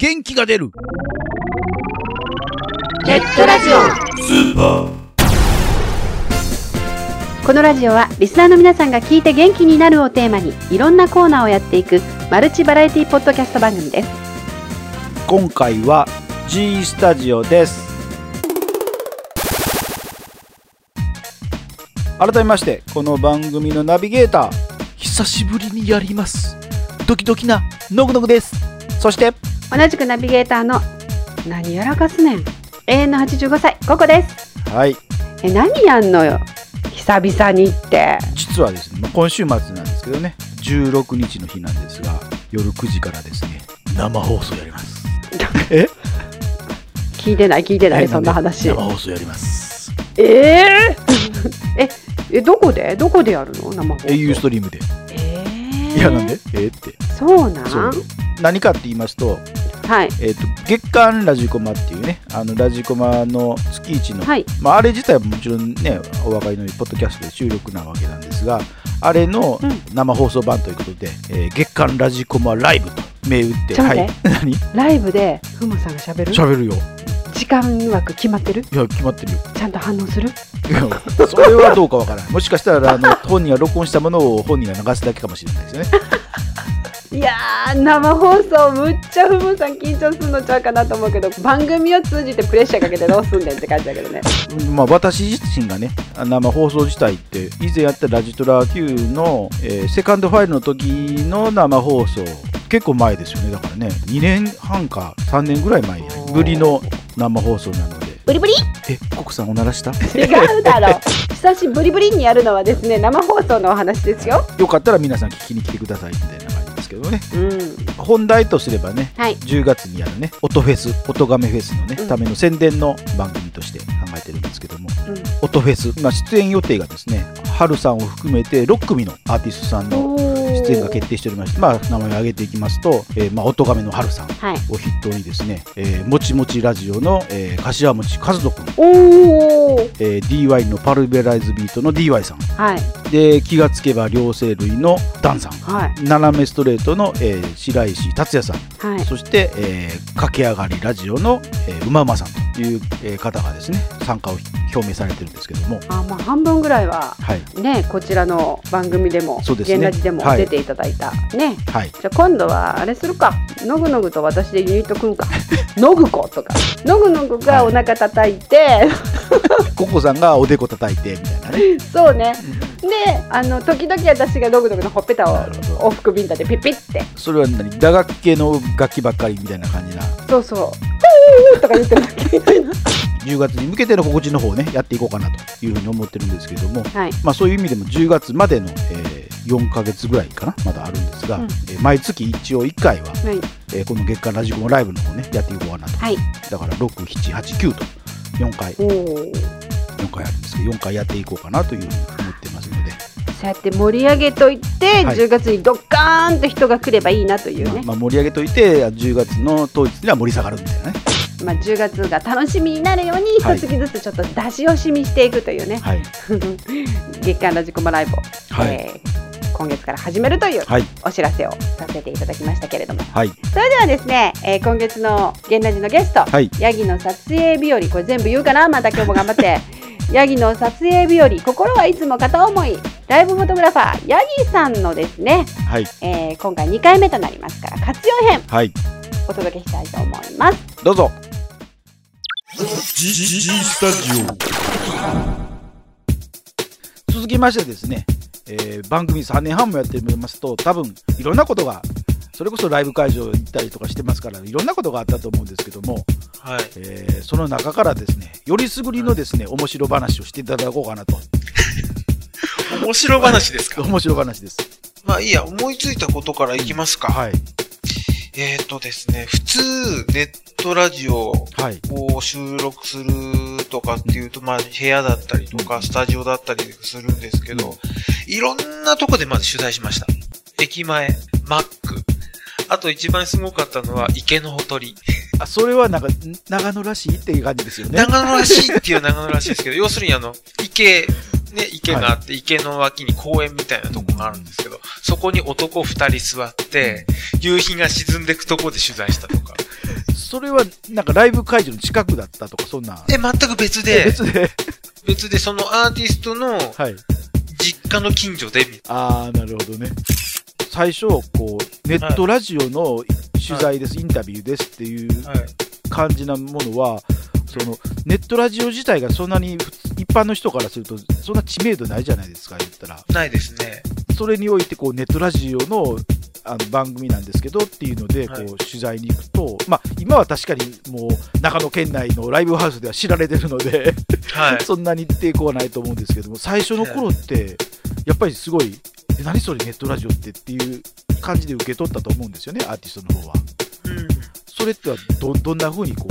元気が出る。ネットラジオ。このラジオはリスナーの皆さんが聞いて元気になるをテーマにいろんなコーナーをやっていくマルチバラエティポッドキャスト番組です。今回は G スタジオです。改めましてこの番組のナビゲーター久しぶりにやります。ドキドキなノグノグです。そして同じくナビゲーターの何やらかすねん。永遠の85歳ココです。はい。え何やんのよ。久々にって。実はですねまあ今週末なんですけどね。16日の日なんですが夜9時からですね生放送やります。え？聞いてない聞いてないはいそんな話。生放送やります。え？ー ええどこで？どこでやるの？生放送。au ストリームで。えー。いやなんで？えーって。そうなん？何かって言いますと,、はい。えー、と月刊ラジコマっていうねあのラジコマの月一の、はい。まあ、あれ自体はもちろんねお分かりのようにポッドキャストで収録なわけなんですがあれのうん。生放送版ということで、えー月刊ラジコマライブと銘打ってはい。何？ライブでふもさんがしゃべる？喋るよ。時間枠決まってる？いや決まってるよ。ちゃんと反応する？いやそれはどうかわからないもしかしたらあの本人が録音したものを本人が流すだけかもしれないですよねいやー生放送むっちゃふもさん緊張するのちゃうかなと思うけど番組を通じてプレッシャーかけてどうすんねんって感じだけどね。まあ、私自身がね生放送自体って以前やったラジトラ Q の、えーセカンドファイルの時の生放送結構前ですよね。だからね2年半か3年ぐらい前ぶりの生放送なので。ブリブリ？えココさんおならした？違うだろ。久しぶりぶりにやるのはですね生放送のお話ですよ。よかったら皆さん聞きに来てくださいみたいなですけどね。うん。本題とすればねはい。10月にやるね音フェス音ガメフェスのね、うん。ための宣伝の番組として考えてるんですけどもうん。音フェス、まあ、出演予定がですねハルさんを含めて6組のアーティストさんの出演が決定しておりまして、まあ、名前を挙げていきますと、えーまあ、音亀のハルさんはい。を筆頭にですね、えーもちもちラジオの、えー、柏餅和人君、おおえー DY のパルベライズビートの DY さん。はい。で気がつけば両生類のダンさん。はい。斜めストレートの、えー白石達也さん。はい。そして、えー駆け上がりラジオの、えー、うまうまさんという、えー方がですね参加を表明されてるんですけども。あまあ半分ぐらいははい。ねこちらの番組でもそうですね。現ラジでもはい。出ていただいた、ね。はい。じゃあ今度はあれするか。のぐのぐと私でユニット組むか。のぐことか。のぐのぐがお腹叩いて、ココさんがおでこ叩いてみたいなね。そうね。であの時々私がのぐのぐのほっぺたを往復ビンタでピッピッて。それは何？打楽器系の楽器ばっかりみたいな感じな。そうそう「ふー 」とか言ってるだけみたいな10月に向けての心地の方をねやっていこうかなというふうに思ってるんですけれども、はいまあ、そういう意味でも10月までの、えー4ヶ月ぐらいかな。まだあるんですが、うん。えー毎月一応1回は、はいえーこの月間ラジコンライブの方ねやっていこうかなと。はい。だから6789と4回。おお4回あるんですけど4回やっていこうかなというふうに思ってますので、そうやって盛り上げといて、はい。10月にドッカーンと人が来ればいいなというね、まあまあ、盛り上げといて10月の当日には盛り下がるみたいなねまあ、10月が楽しみになるように一はい。月ずつちょっと出し惜しみしていくというね、はい。月間ラジコマライブを、はい。えー今月から始めるというはい。お知らせをさせていただきましたけれども。はい。それではですね、えー今月の「ゲンラジ」のゲスト、はい。ヤギの撮影日和これ全部言うかな？また今日も頑張って。ヤギの撮影日和心はいつも片思い。ライブフォトグラファーヤギさんのですね、はい。えー今回2回目となりますから活用編はい。お届けしたいと思います。どうぞ G, G, G スタジオ続きましてですね、えー番組3年半もやってみますと多分いろんなことがそれこそライブ会場行ったりとかしてますからいろんなことがあったと思うんですけども、はい。えーその中からですねよりすぐりのですね面白話をしていただこうかなと面白話ですか面白話ですまあいいや、思いついたことからいきますか。はいえーとですね、普通、ネットラジオはいを収録するとかっていうと、まあ部屋だったりとか、スタジオだったりするんですけど、いろんなとこでまず取材しました。駅前、マック。あと一番すごかったのは池のほとり。あそれはなんかん長野らしいっていう感じですよね長野らしいっていう長野らしいですけど、要するにあの、池ね、池があって、池の脇に公園みたいなとこがあるんですけど、そこに男二人座って、夕日が沈んでいくとこで取材したとか。それはなんかライブ会場の近くだったとか、そんな。で、全く別えで、別で。別でそのアーティストのはい。実家の近所で、ああ、なるほどね。最初、こう、ネットラジオの取材です、インタビューですっていうはい。感じなものは、そのネットラジオ自体がそんなに普通一般の人からすると、そんな知名度ないじゃないですか、言ったら。ないですね。それにおいてこうネットラジオのあの番組なんですけどっていうのでこはいう取材に行くと、まあ、今は確かにもう長野県内のライブハウスでは知られてるので、はい。そんなに抵抗はないと思うんですけども最初の頃ってやっぱりすごいえ何それネットラジオってっていう感じで受け取ったと思うんですよねアーティストの方は。それってはどどんな風にこ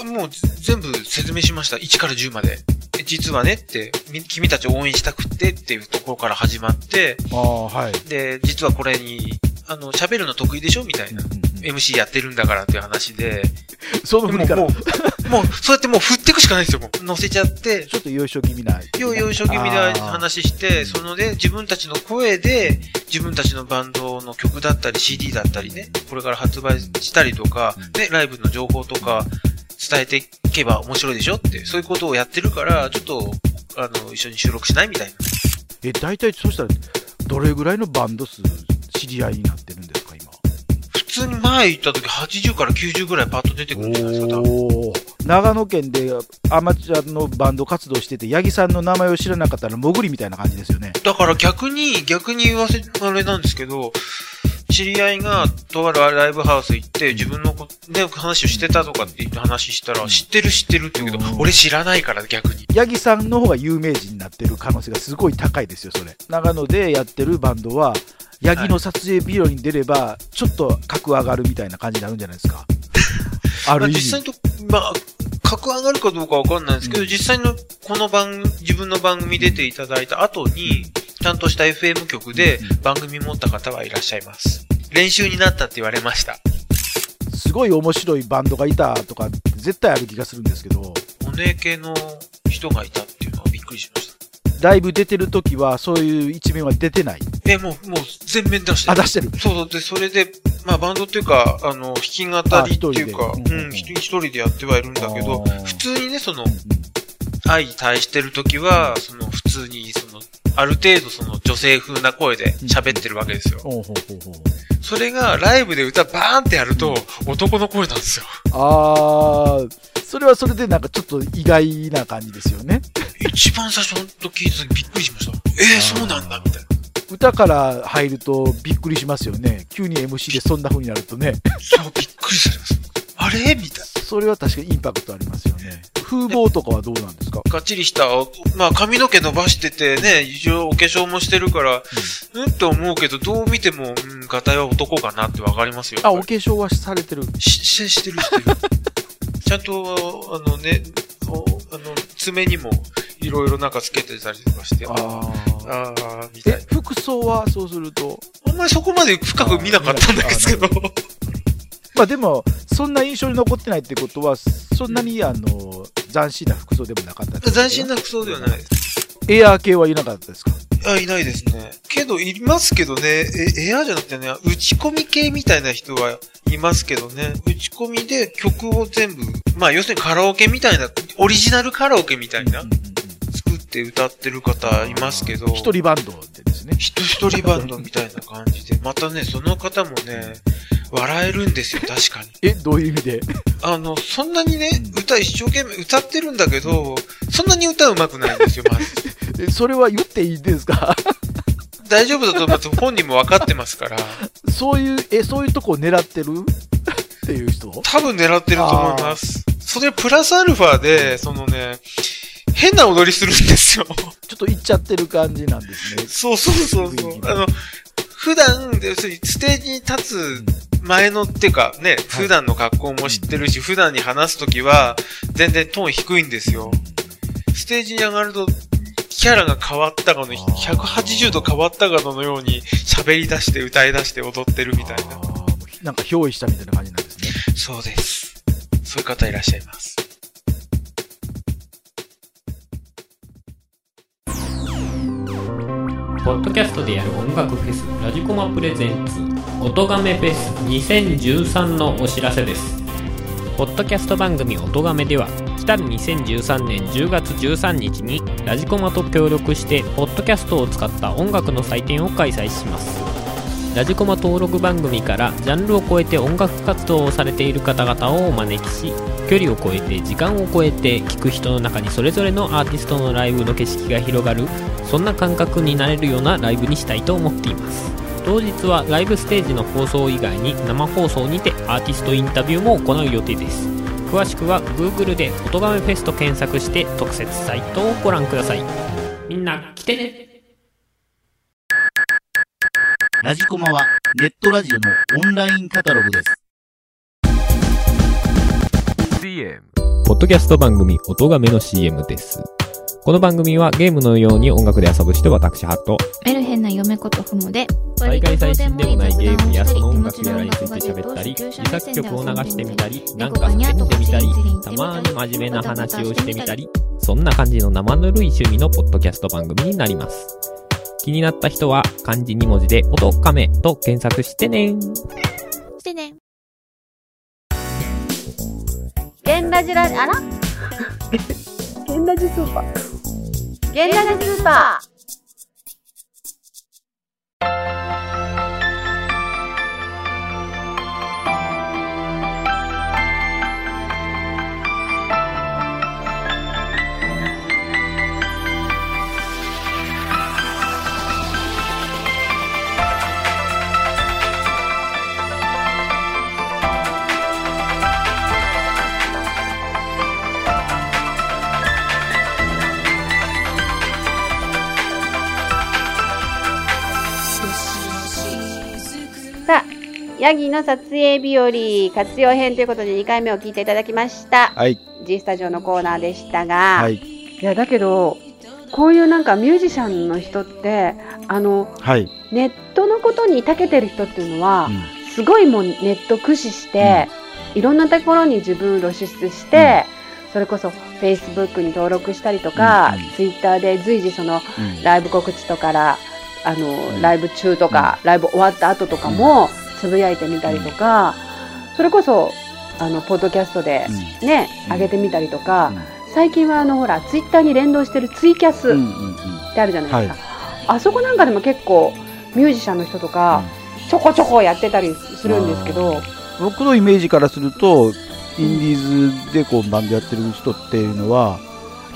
う？うん。もう全部説明しました。1から10まで。え実はねって、み君たちを応援したくってっていうところから始まって、ああはい、で、実はこれに、あの、喋るの得意でしょみたいな。MC やってるんだからっていう話で、そのもう、もう、そうやってもう振っていくしかないんですよ、もう。乗せちゃって、ちょっとよいしょ気味なよよいしょ気味で話して、そのね、自分たちの声で、自分たちのバンドの曲だったり CD だったりね、これから発売したりとかうん、ね、ライブの情報とか伝えていけば面白いでしょって、そういうことをやってるから、ちょっと、あの、一緒に収録しないみたいな。え大体そしたらどれぐらいのバンド数？知り合いになってるんですか今。普通に前行った時80から90ぐらいパッと出てくるんじゃないですか、多分。おー。長野県でアマチュアのバンド活動してて八木さんの名前を知らなかったら潜りみたいな感じですよね。だから逆に、逆に言わせ、あれなんですけど、知り合いがとあるライブハウス行って自分のこ、ね、話をしてたとかって話したら、知ってる知ってるって言うけどう、ん。俺知らないから逆に。八木さんの方が有名人になってる可能性がすごい高いですよそれ。長野でやってるバンドは八木の撮影ビデオに出ればちょっと格上がるみたいな感じになるんじゃないですか？あまあ、る意味。実際と、まあ、格上がるかどうかわかんないですけど、うん。実際のこの番、自分の番組出ていただいた後に、ちゃんとした FM 局で番組持った方はいらっしゃいます。練習になったって言われました。すごい面白いバンドがいたとか絶対ある気がするんですけど骨系の人がいたっていうのはびっくりしました。ライブ出てる時はそういう一面は出てないえ、もう、もう全面出してる。あ出してるそうそう。で、それで、まあバンドっていうか、あの、弾き語りっていうか、うんうん、一人でやってはいるんだけど普通にね、そのう、ん愛に対してる時は、その、普通に、その、ある程度その女性風な声で喋ってるわけですよ。それがライブで歌バーンってやると、男の声なんですよ。あーそれはそれでなんかちょっと意外な感じですよね一番最初ほんと聞いた時びっくりしました。えー、そうなんだ、みたいな。歌から入るとびっくりしますよね急に MC でそんな風になるとねそう、びっくりされます。あれ？みたいな。それは確かにインパクトありますよね風貌とかはどうなんですか？がっちりした、まあ髪の毛伸ばしててね、一応お化粧もしてるから、うんって思うけど、どう見ても、うん、ガタイは男かなってわかりますよ。あお化粧はされてる？りし、ししてるしてる。ちゃんと、あのね、おあの、爪にもいろいろなんかつけてたりとかして、ああみたいなえ。服装はそうすると？あんまりそこまで深く見なかったんですけど。まあでもそんな印象に残ってないってことはそんなにあの斬新な服装でもなかったってこと斬新な服装ではないです。エアー系はいなかったですか？あ、いないですね。けど、いますけどね、え、エアじゃなくてね、打ち込み系みたいな人はいますけどね、打ち込みで曲を全部、まあ要するにカラオケみたいな、オリジナルカラオケみたいなうん、うんうん作って歌ってる方いますけど、一人バンドでですね。人一人バンドみたいな感じで、またね、その方もね、笑えるんですよ、確かに。えどういう意味で？あの、そんなにねう、ん歌一生懸命歌ってるんだけど、そんなに歌うまくないんですよ、まず。えそれは言っていいんですか？大丈夫だと思います。本人も分かってますから。そういうえそういうとこを狙ってる？っていう人？多分狙ってると思います。それプラスアルファで、そのね、変な踊りするんですよ。ちょっと行っちゃってる感じなんですねそうそうそうそ。うあの、普段、要するにステージに立つ前のっていうかね、普段の格好も知ってるし、普段に話すときは全然トーン低いんですよ。ステージに上がると、キャラが変わったかの、180度変わったかのように喋り出して歌い出して踊ってるみたいな。なんか憑依したみたいな感じなんですねそうです。そういう方いらっしゃいます。ポッドキャストでやる音楽フェスラジコマプレゼンツ音亀フェス2013のお知らせです。ポッドキャスト番組音亀では来たる2013年10月13日にラジコマと協力してポッドキャストを使った音楽の祭典を開催します。ラジコマ登録番組からジャンルを超えて音楽活動をされている方々をお招きし距離を超えて時間を超えて聴く人の中にそれぞれのアーティストのライブの景色が広がるそんな感覚になれるようなライブにしたいと思っています。当日はライブステージの放送以外に生放送にてアーティストインタビューも行う予定です。詳しくは Google で「音亀フェス」と検索して特設サイトをご覧ください。みんな来てね。ラジコマはネットラジオのオンラインカタログです。CM ポッドキャスト番組音亀の CM ですこの番組はゲームのように音楽で遊ぶ人私ハット。メルヘンな嫁ことふもで大会最新でもないゲームやその音楽やらについて喋ったり自作曲を流してみたりなんか叫んでみたりたまに真面目な話をしてみたりそんな感じの生ぬるい趣味のポッドキャスト番組になります。気になった人は漢字2文字で音亀と検索してね。してね。ゲンラジラあら？ゲンラジスーパー現代スーパー。ヤギの撮影日和活用編ということで2回目を聞いていただきました。はい。G スタジオのコーナーでしたが、はい。いやだけどこういうなんかミュージシャンの人ってあのはい。ネットのことに長けてる人っていうのは、うん。すごいもうネット駆使して、いろんなところに自分を露出して、それこそ Facebook に登録したりとか、うん。うん。Twitter で随時そのうん。ライブ告知とからあの、ん。ライブ中とか、ライブ終わった後とかもつぶやいてみたりとか、それこそあのポッドキャストでうん。ね、うん上げてみたりとか、うん。最近はあのほらツイッターに連動してるツイキャスうんうんうん。ってあるじゃないですか、あそこなんかでも結構ミュージシャンの人とか、ちょこちょこやってたりするんですけど、僕のイメージからするとインディーズでこうバンドやってる人っていうのは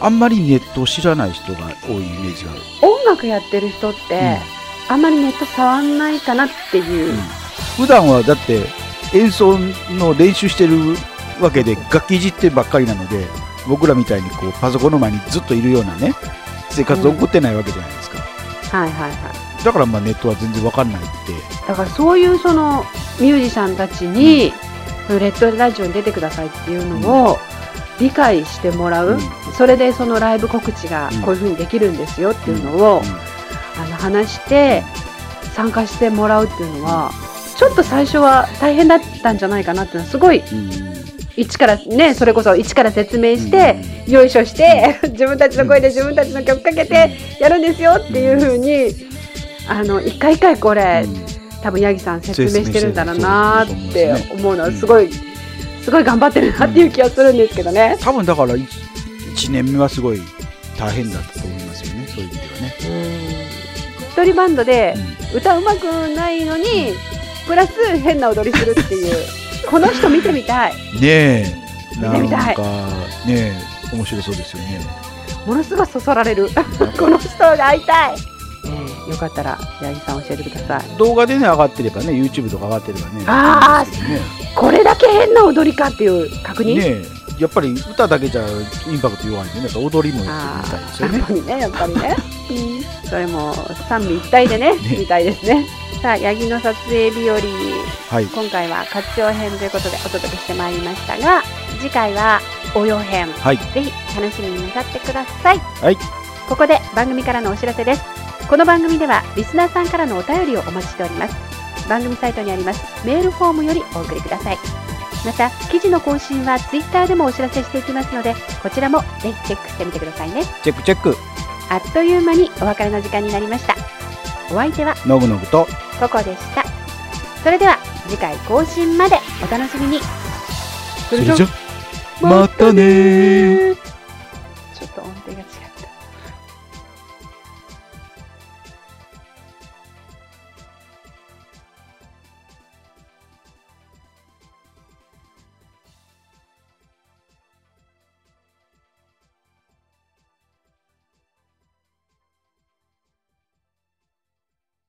あんまりネットを知らない人が多いイメージがある、音楽やってる人って、あんまりネット触んないかなっていう、普段はだって演奏の練習してるわけで楽器いじってばっかりなので僕らみたいにこうパソコンの前にずっといるようなね生活を送ってないわけじゃないですか、はいはいはい。だからまあネットは全然わかんないって。だからそういうそのミュージシャンたちに、レッドラジオに出てくださいっていうのを理解してもらう、うん。それでそのライブ告知がうん。こういうふうにできるんですよっていうのを、あの話して参加してもらうっていうのはちょっと最初は大変だったんじゃないかなっていうのはすごい一からねそれこそ一から説明して、よいしょして自分たちの声で自分たちの曲かけてやるんですよっていうふうにあの一回一回これ、多分ヤギさん説明してるんだろうなーって思うの。はすごいすごい頑張ってるなっていう気がするんですけどね。多分だから 1, 年目はすごい大変だったと思いますよねそういう意味ではね、一人バンドで歌うまくないのにプラス変な踊りするっていうこの人見てみたい。ねえ。なん見てみたい。かねえ面白そうですよね。ものすごいそそられる。この人が会いたい、えーよかったら八木さん教えてください。動画でね上がってればね YouTube とか上がってればねあーいいんですけどね。これだけ変な踊りかっていう確認、ねえ。やっぱり歌だけじゃインパクト弱いんでね踊りもやってみたいですよね。やっぱりねやっぱりね、うん、それも三位一体でね。見たいですねさあ八木の撮影日和。はい。今回は活用編ということでお届けしてまいりましたが次回は応用編、はい。ぜひ楽しみになさってください。はい。ここで番組からのお知らせです。この番組ではリスナーさんからのお便りをお待ちしております。番組サイトにあります。メールフォームよりお送りください。また記事の更新はツイッターでもお知らせしていきますのでこちらもぜひチェックしてみてくださいね。チェックチェック。あっという間にお別れの時間になりました。お相手はのぐのぐとココでした。それでは次回更新までお楽しみに。それじゃまたね